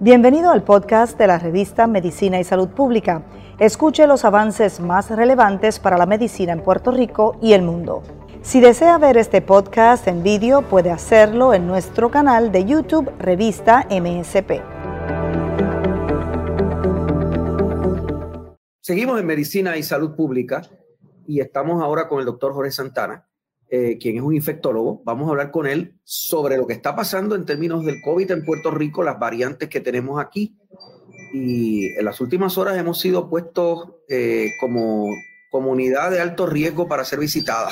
Bienvenido al podcast de la revista Medicina y Salud Pública. Escuche los avances más relevantes para la medicina en Puerto Rico y el mundo. Si desea ver este podcast en vídeo, puede hacerlo en nuestro canal de YouTube Revista MSP. Seguimos en Medicina y Salud Pública y estamos ahora con el doctor Jorge Santana, eh, quien es un infectólogo. Vamos a hablar con él sobre lo que está pasando en términos del COVID en Puerto Rico, las variantes que tenemos aquí. Y en las últimas horas hemos sido puestos eh, como comunidad de alto riesgo para ser visitada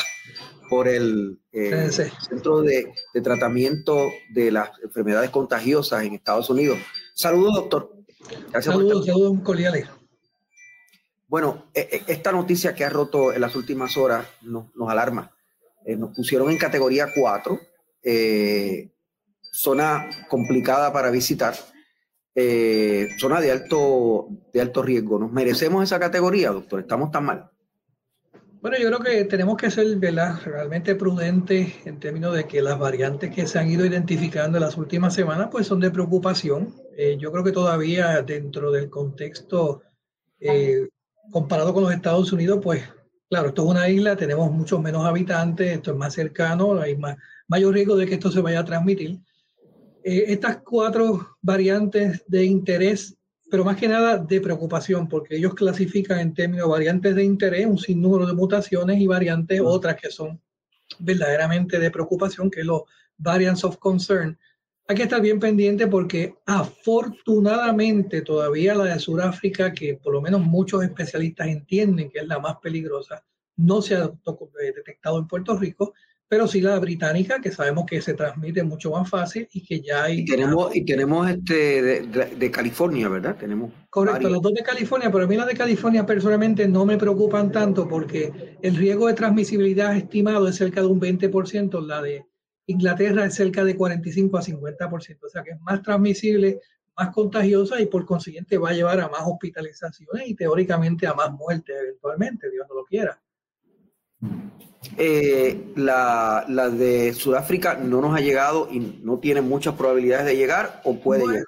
por el eh, Centro de, Tratamiento de las Enfermedades Contagiosas en Estados Unidos. Saludos, doctor. Gracias saludos, saludos cordiales. Bueno, esta noticia que ha roto en las últimas horas nos alarma. Eh, nos pusieron en categoría 4, eh, zona complicada para visitar, eh, zona de alto, de alto riesgo. ¿Nos merecemos esa categoría, doctor? ¿Estamos tan mal? Bueno, yo creo que tenemos que ser realmente prudentes en términos de que las variantes que se han ido identificando en las últimas semanas pues son de preocupación. yo creo que todavía dentro del contexto comparado con los Estados Unidos, pues Claro, esto es una isla, tenemos muchos menos habitantes, esto es más cercano, hay más, mayor riesgo de que esto se vaya a transmitir. Eh, estas cuatro variantes de interés, pero más que nada de preocupación, porque ellos clasifican en términos de variantes de interés un sinnúmero de mutaciones y variantes otras que son verdaderamente de preocupación, que es los variants of concern. Hay que estar bien pendiente porque afortunadamente todavía la de Sudáfrica, que por lo menos muchos especialistas entienden que es la más peligrosa, no se ha detectado en Puerto Rico, pero sí la británica, que sabemos que se transmite mucho más fácil y que ya hay... Y tenemos, y tenemos este de, California, ¿verdad? Tenemos Correcto, los dos de California, pero a mí las de California personalmente no me preocupan tanto porque el riesgo de transmisibilidad estimado es cerca de un 20%, la de Inglaterra es cerca de 45 a 50%, o sea que es más transmisible, más contagiosa y por consiguiente va a llevar a más hospitalizaciones y teóricamente a más muertes eventualmente, Dios no lo quiera. Eh, la, de Sudáfrica no nos ha llegado y no tiene muchas probabilidades de llegar o puede llegar.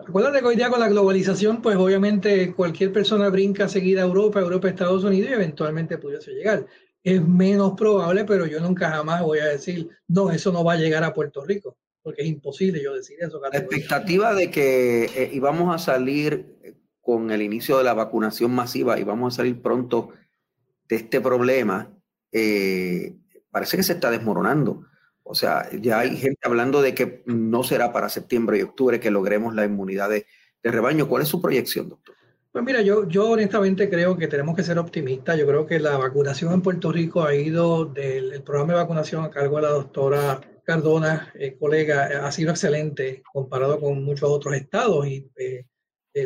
Acuérdate que hoy día con la globalización, pues obviamente cualquier persona brinca seguida a Europa, Europa, Estados Unidos y eventualmente pudiese llegar es menos probable, pero yo nunca jamás voy a decir, no, eso no va a llegar a Puerto Rico, porque es imposible yo decir eso. La expectativa de que eh, íbamos a salir con el inicio de la vacunación masiva y vamos a salir pronto de este problema, eh, parece que se está desmoronando. O sea, ya hay gente hablando de que no será para septiembre y octubre que logremos la inmunidad de rebaño. ¿Cuál es su proyección, doctor? Pues mira, yo, yo honestamente creo que tenemos que ser optimistas. Yo creo que la vacunación en Puerto Rico ha ido del programa de vacunación a cargo de la doctora Cardona, eh, colega, eh, ha sido excelente comparado con muchos otros estados y eh,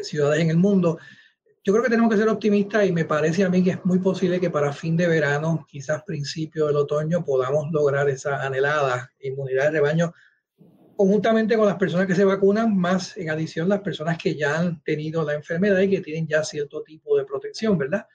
ciudades en el mundo. Yo creo que tenemos que ser optimistas y me parece a mí que es muy posible que para fin de verano, quizás principio del otoño, podamos lograr esa anhelada inmunidad de rebaño conjuntamente con las personas que se vacunan, más en adición las personas que ya han tenido la enfermedad y que tienen ya cierto tipo de protección, ¿verdad?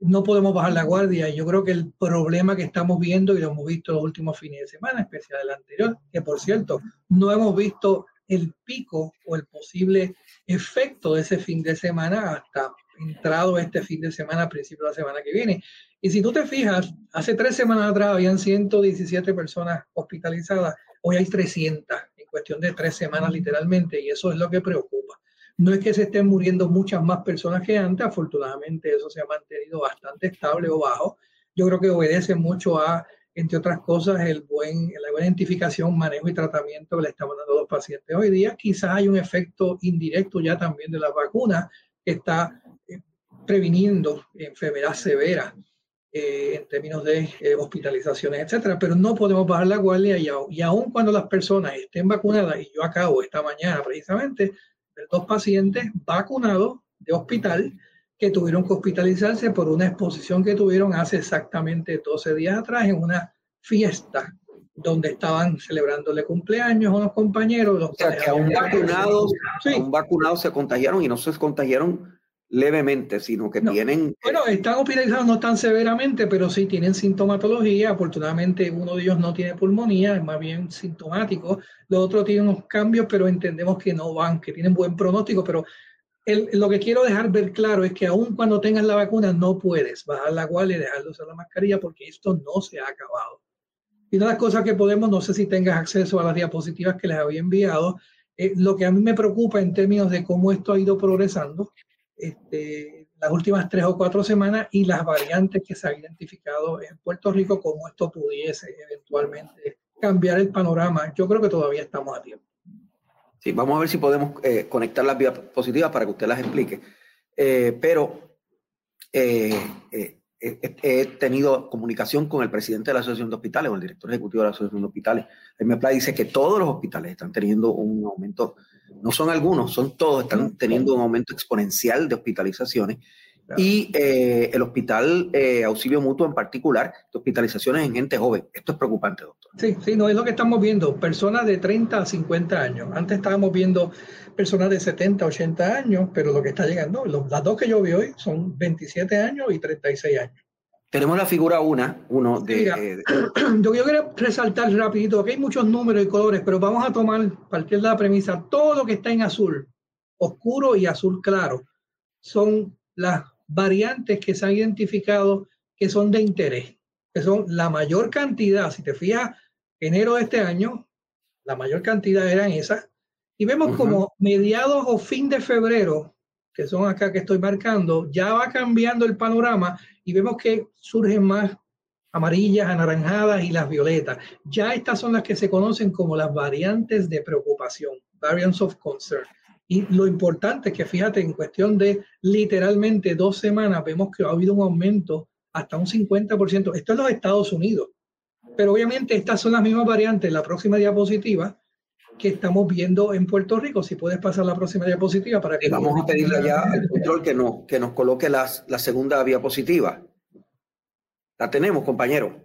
No podemos bajar la guardia y yo creo que el problema que estamos viendo y lo hemos visto los últimos fines de semana, especial el anterior, que por cierto, no hemos visto el pico o el posible efecto de ese fin de semana hasta entrado este fin de semana, principio de la semana que viene. Y si tú te fijas, hace tres semanas atrás habían 117 personas hospitalizadas, hoy hay 300 cuestión de tres semanas literalmente, y eso es lo que preocupa. No es que se estén muriendo muchas más personas que antes, afortunadamente eso se ha mantenido bastante estable o bajo. Yo creo que obedece mucho a, entre otras cosas, el buen, la buena identificación, manejo y tratamiento que le estamos dando a los pacientes hoy día. Quizás hay un efecto indirecto ya también de la vacuna que está eh, previniendo enfermedad severa eh, en términos de eh, hospitalizaciones, etcétera, pero no podemos bajar la guardia y, y aun cuando las personas estén vacunadas, y yo acabo esta mañana precisamente de dos pacientes vacunados de hospital que tuvieron que hospitalizarse por una exposición que tuvieron hace exactamente 12 días atrás en una fiesta donde estaban celebrándole cumpleaños a unos compañeros. o sea, que aún vacunados, sí. vacunados se contagiaron y no se contagiaron levemente, sino que tienen... Bueno, están hospitalizados no tan severamente, pero sí tienen sintomatología. Afortunadamente uno de ellos no tiene pulmonía, es más bien sintomático. Los otros tienen unos cambios, pero entendemos que no van, que tienen buen pronóstico, pero lo que quiero dejar ver claro es que aun cuando tengas la vacuna no puedes bajar la guardia y dejar de usar la mascarilla porque esto no se ha acabado. Y una de las cosas que podemos, no sé si tengas acceso a las diapositivas que les había enviado, eh, lo que a mí me preocupa en términos de cómo esto ha ido progresando este, las últimas tres o cuatro semanas y las variantes que se han identificado en Puerto Rico, cómo esto pudiese eventualmente cambiar el panorama. Yo creo que todavía estamos a tiempo. Sí, vamos a ver si podemos eh, conectar las vías positivas para que usted las explique. Eh, pero eh, he tenido comunicación con el presidente de la Asociación de Hospitales o el director ejecutivo de la Asociación de Hospitales. El MEPLA dice que todos los hospitales están teniendo un aumento, no son algunos, son todos, están teniendo un aumento exponencial de hospitalizaciones y eh, el hospital eh, auxilio mutuo en particular, de hospitalizaciones en gente joven. Esto es preocupante, doctor. Sí, sí, no es lo que estamos viendo, personas de 30 a 50 años. Antes estábamos viendo personas de 70, 80 años, pero lo que está llegando, las dos que yo vi hoy son 27 años y 36 años. Tenemos la figura una, uno de... Eh, yo, quiero resaltar rapidito que hay muchos números y colores, pero vamos a tomar, partir de la premisa, todo lo que está en azul, oscuro y azul claro, son las variantes que se han identificado que son de interés, que son la mayor cantidad, si te fijas, enero de este año, la mayor cantidad eran esas, y vemos como mediados o fin de febrero, que son acá que estoy marcando, ya va cambiando el panorama y vemos que surgen más amarillas, anaranjadas y las violetas. Ya estas son las que se conocen como las variantes de preocupación, variants of concern. Y lo importante es que fíjate, en cuestión de literalmente dos semanas, vemos que ha habido un aumento hasta un 50%. Esto es los Estados Unidos. Pero obviamente estas son las mismas variantes, la próxima diapositiva, que estamos viendo en Puerto Rico. Si puedes pasar la próxima diapositiva para que... Vamos a pedirle ya al control que nos, que nos coloque las, la segunda diapositiva. La tenemos, compañero.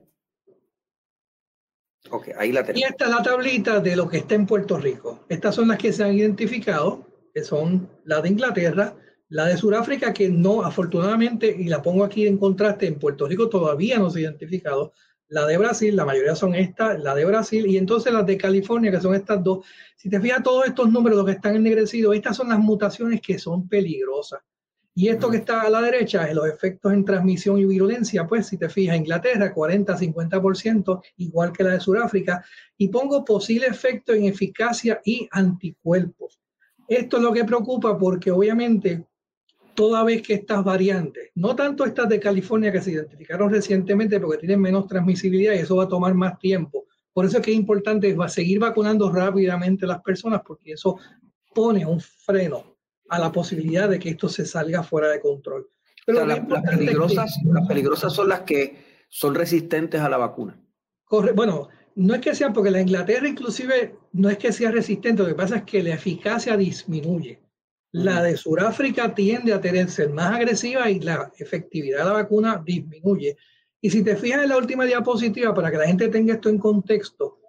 Ok, ahí la tenemos. Y esta es la tablita de lo que está en Puerto Rico. Estas son las que se han identificado que son la de Inglaterra, la de Sudáfrica, que no, afortunadamente, y la pongo aquí en contraste, en Puerto Rico todavía no se ha identificado, la de Brasil, la mayoría son estas, la de Brasil, y entonces las de California, que son estas dos. Si te fijas, todos estos números, los que están ennegrecidos, estas son las mutaciones que son peligrosas. Y esto que está a la derecha, los efectos en transmisión y virulencia, pues si te fijas, Inglaterra 40-50%, igual que la de Sudáfrica, y pongo posible efecto en eficacia y anticuerpos. Esto es lo que preocupa porque obviamente toda vez que estas variantes, no tanto estas de California que se identificaron recientemente porque tienen menos transmisibilidad y eso va a tomar más tiempo. Por eso es que es importante seguir vacunando rápidamente a las personas porque eso pone un freno a la posibilidad de que esto se salga fuera de control. Pero las, peligrosas, las peligrosas son las que son resistentes a la vacuna. Corre, bueno, no es que sea, porque la Inglaterra inclusive no es que sea resistente, lo que pasa es que la eficacia disminuye. La de Sudáfrica tiende a tener ser más agresiva y la efectividad de la vacuna disminuye. Y si te fijas en la última diapositiva, para que la gente tenga esto en contexto,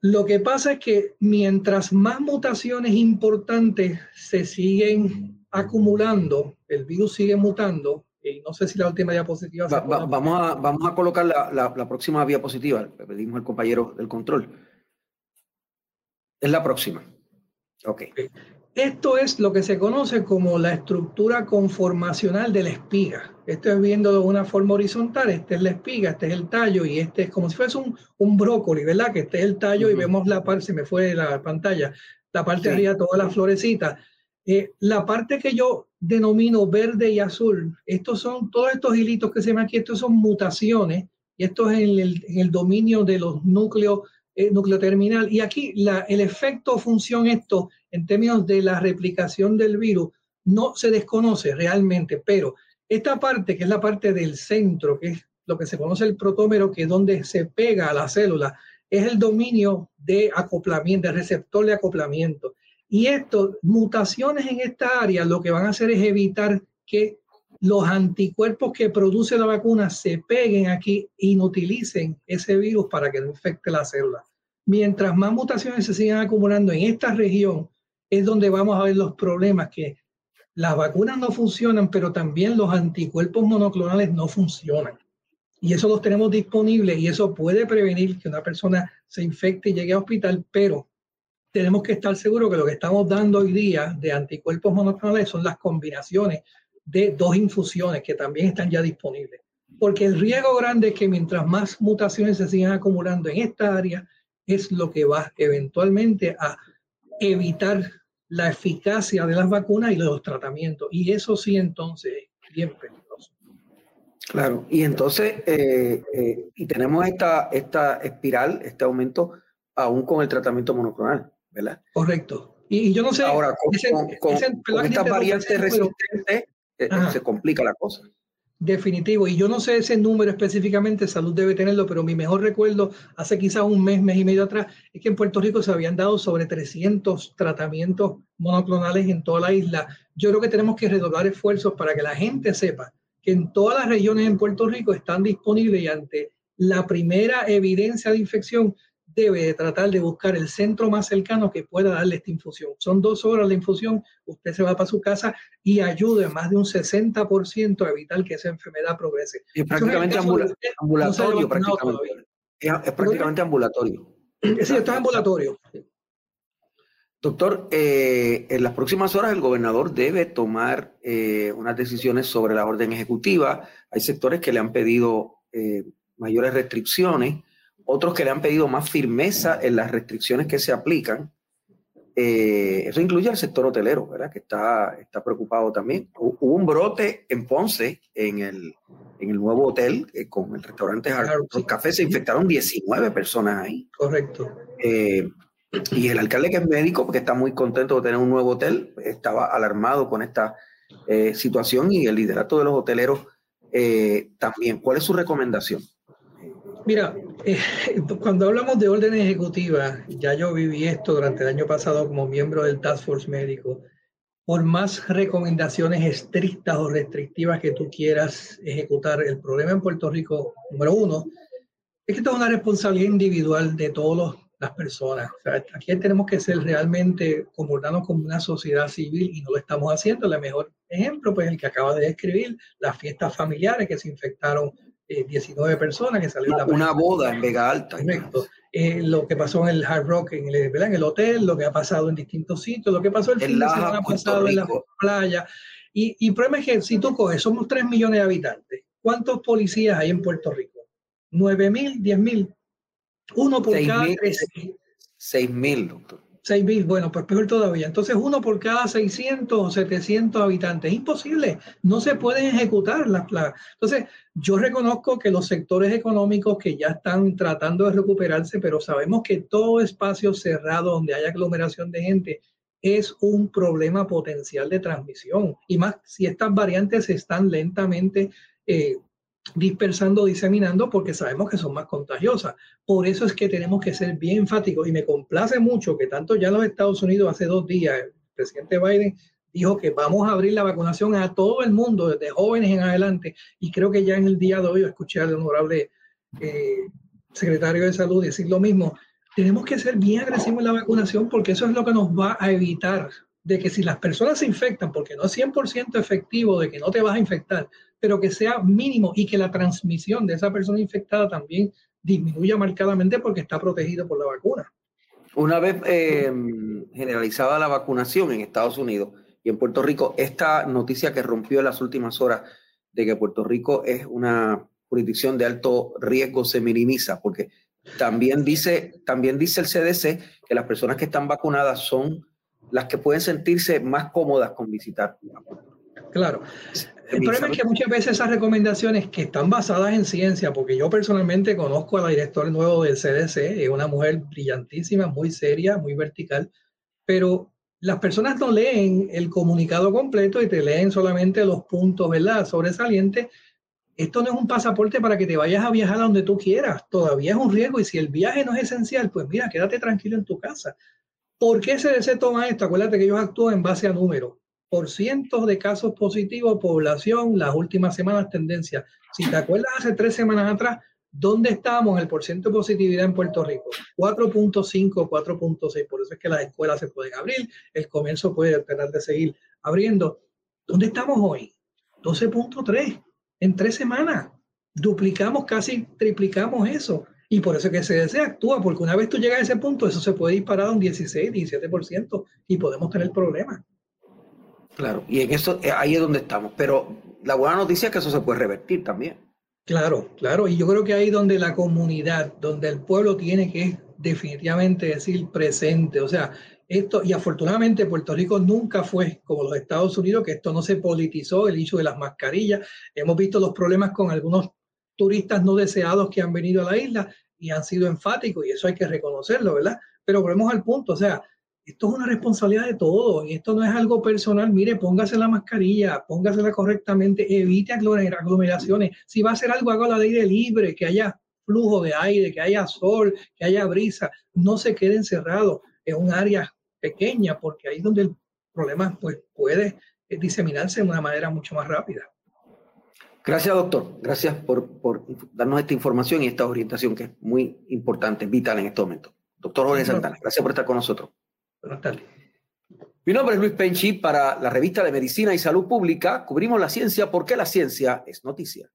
lo que pasa es que mientras más mutaciones importantes se siguen acumulando, el virus sigue mutando, no sé si la última diapositiva. vamos, a, vamos a colocar la, la, próxima diapositiva. Le pedimos al compañero del control. Es la próxima. Ok. Esto es lo que se conoce como la estructura conformacional de la espiga. Esto es viéndolo de una forma horizontal. Esta es la espiga, este es el tallo y este es como si fuese un, un brócoli, ¿verdad? Que este es el tallo y vemos la parte, se me fue la pantalla, la parte de arriba, todas las florecitas. Eh, la parte que yo denomino verde y azul, estos son todos estos hilitos que se ven aquí, estos son mutaciones, y esto es en el, el dominio de los núcleos, eh, núcleo terminal. Y aquí la, el efecto función esto, en términos de la replicación del virus, no se desconoce realmente, pero esta parte, que es la parte del centro, que es lo que se conoce el protómero, que es donde se pega a la célula, es el dominio de acoplamiento, de receptor de acoplamiento. Y esto, mutaciones en esta área, lo que van a hacer es evitar que los anticuerpos que produce la vacuna se peguen aquí y no utilicen ese virus para que no infecte la célula. Mientras más mutaciones se sigan acumulando en esta región, es donde vamos a ver los problemas que las vacunas no funcionan, pero también los anticuerpos monoclonales no funcionan. Y eso los tenemos disponibles y eso puede prevenir que una persona se infecte y llegue a hospital, pero tenemos que estar seguros que lo que estamos dando hoy día de anticuerpos monoclonales son las combinaciones de dos infusiones que también están ya disponibles. Porque el riesgo grande es que mientras más mutaciones se sigan acumulando en esta área, es lo que va eventualmente a evitar la eficacia de las vacunas y de los tratamientos. Y eso sí entonces es bien peligroso. Claro, y entonces, eh, eh, y tenemos esta, esta espiral, este aumento, aún con el tratamiento monoclonal, ¿verdad? Correcto. Y, yo no sé... Ahora, con, estas variantes resistentes eh, se complica la cosa. Definitivo. Y yo no sé ese número específicamente, salud debe tenerlo, pero mi mejor recuerdo hace quizás un mes, mes y medio atrás, es que en Puerto Rico se habían dado sobre 300 tratamientos monoclonales en toda la isla. Yo creo que tenemos que redoblar esfuerzos para que la gente sepa que en todas las regiones en Puerto Rico están disponibles y ante la primera evidencia de infección debe de tratar de buscar el centro más cercano que pueda darle esta infusión. Son dos horas de infusión, usted se va para su casa y ayude más de un 60% a evitar que esa enfermedad progrese. Es prácticamente ambulatorio, prácticamente. Es, prácticamente ambulatorio. Sí, esto es ambulatorio. Doctor, eh, en las próximas horas el gobernador debe tomar eh, unas decisiones sobre la orden ejecutiva. Hay sectores que le han pedido eh, mayores restricciones otros que le han pedido más firmeza en las restricciones que se aplican. Eh, eso incluye al sector hotelero, ¿verdad? Que está, está preocupado también. Hubo un brote en Ponce, en el, en el nuevo hotel, eh, con el restaurante claro, Café, se infectaron 19 personas ahí. Correcto. Eh, y el alcalde que es médico, porque está muy contento de tener un nuevo hotel, estaba alarmado con esta situación y el liderato de los hoteleros también. ¿Cuál es su recomendación? Mira, eh, cuando hablamos de orden ejecutiva, ya yo viví esto durante el año pasado como miembro del Task Force médico. Por más recomendaciones estrictas o restrictivas que tú quieras ejecutar, el problema en Puerto Rico, número uno, es que esto es una responsabilidad individual de todas las personas. aquí tenemos que ser realmente comportarnos como una sociedad civil y no lo estamos haciendo. El mejor ejemplo, pues el que acaba de describir, las fiestas familiares que se infectaron 19 eh, personas que salieron. Una, boda en Vega Alta. Correcto. Eh, lo que pasó en el Hard Rock, en el, en el hotel, lo que ha pasado en distintos sitios, lo que pasó el, fin de semana pasado en la playa. Y, y el problema es que si tú coges, somos 3 millones de habitantes. ¿Cuántos policías hay en Puerto Rico? ¿9 mil? ¿10 mil? Uno por cada 6 mil, doctor. 6.000, bueno, pues peor todavía. Entonces, uno por cada 600 o 700 habitantes. Es imposible, no se pueden ejecutar las plagas. Entonces, yo reconozco que los sectores económicos que ya están tratando de recuperarse, pero sabemos que todo espacio cerrado donde haya aglomeración de gente es un problema potencial de transmisión. Y más si estas variantes están lentamente eh, dispersando, diseminando, porque sabemos que son más contagiosas. Por eso es que tenemos que ser bien enfáticos y me complace mucho que tanto ya los Estados Unidos hace dos días el presidente Biden dijo que vamos a abrir la vacunación a todo el mundo, desde jóvenes en adelante, y creo que ya en el día de hoy escuché al honorable eh, secretario de salud decir lo mismo. Tenemos que ser bien agresivos en la vacunación porque eso es lo que nos va a evitar de que si las personas se infectan, porque no es 100% efectivo de que no te vas a infectar, pero que sea mínimo y que la transmisión de esa persona infectada también disminuya marcadamente porque está protegido por la vacuna. Una vez eh, generalizada la vacunación en Estados Unidos y en Puerto Rico, esta noticia que rompió en las últimas horas de que Puerto Rico es una jurisdicción de alto riesgo se minimiza, porque también dice, también dice el CDC que las personas que están vacunadas son las que pueden sentirse más cómodas con visitar. Claro. El problema es que muchas veces esas recomendaciones que están basadas en ciencia, porque yo personalmente conozco a la directora nuevo del CDC, es una mujer brillantísima, muy seria, muy vertical, pero las personas no leen el comunicado completo y te leen solamente los puntos, ¿verdad? Sobresalientes. Esto no es un pasaporte para que te vayas a viajar a donde tú quieras. Todavía es un riesgo y si el viaje no es esencial, pues mira, quédate tranquilo en tu casa. ¿Por qué CDC toma esto? Acuérdate que ellos actúan en base a números. Por cientos de casos positivos, población, las últimas semanas tendencia. Si te acuerdas hace tres semanas atrás, ¿dónde estábamos el porcentaje de positividad en Puerto Rico? 4.5, 4.6. Por eso es que las escuelas se pueden abrir, el comercio puede tener de seguir abriendo. ¿Dónde estamos hoy? 12.3 en tres semanas. Duplicamos, casi triplicamos eso. Y por eso que se actúa, porque una vez tú llegas a ese punto, eso se puede disparar a un 16, 17% y podemos tener problemas. Claro, y en eso eh, ahí es donde estamos. Pero la buena noticia es que eso se puede revertir también. Claro, claro. Y yo creo que ahí donde la comunidad, donde el pueblo tiene que definitivamente decir presente. O sea, esto, y afortunadamente Puerto Rico nunca fue como los Estados Unidos, que esto no se politizó, el hecho de las mascarillas. Hemos visto los problemas con algunos turistas no deseados que han venido a la isla y han sido enfáticos, y eso hay que reconocerlo, ¿verdad? Pero volvemos al punto, o sea, esto es una responsabilidad de todos y esto no es algo personal. Mire, póngase la mascarilla, póngasela correctamente, evite aglomeraciones. Si va a hacer algo, haga al aire libre, que haya flujo de aire, que haya sol, que haya brisa. No se quede encerrado en un área pequeña porque ahí es donde el problema pues, puede diseminarse de una manera mucho más rápida. Gracias, doctor. Gracias por, por darnos esta información y esta orientación que es muy importante, vital en este momento. Doctor Jorge Santana, gracias por estar con nosotros. Buenas tardes. Mi nombre es Luis Penchi para la revista de Medicina y Salud Pública. Cubrimos la ciencia porque la ciencia es noticia.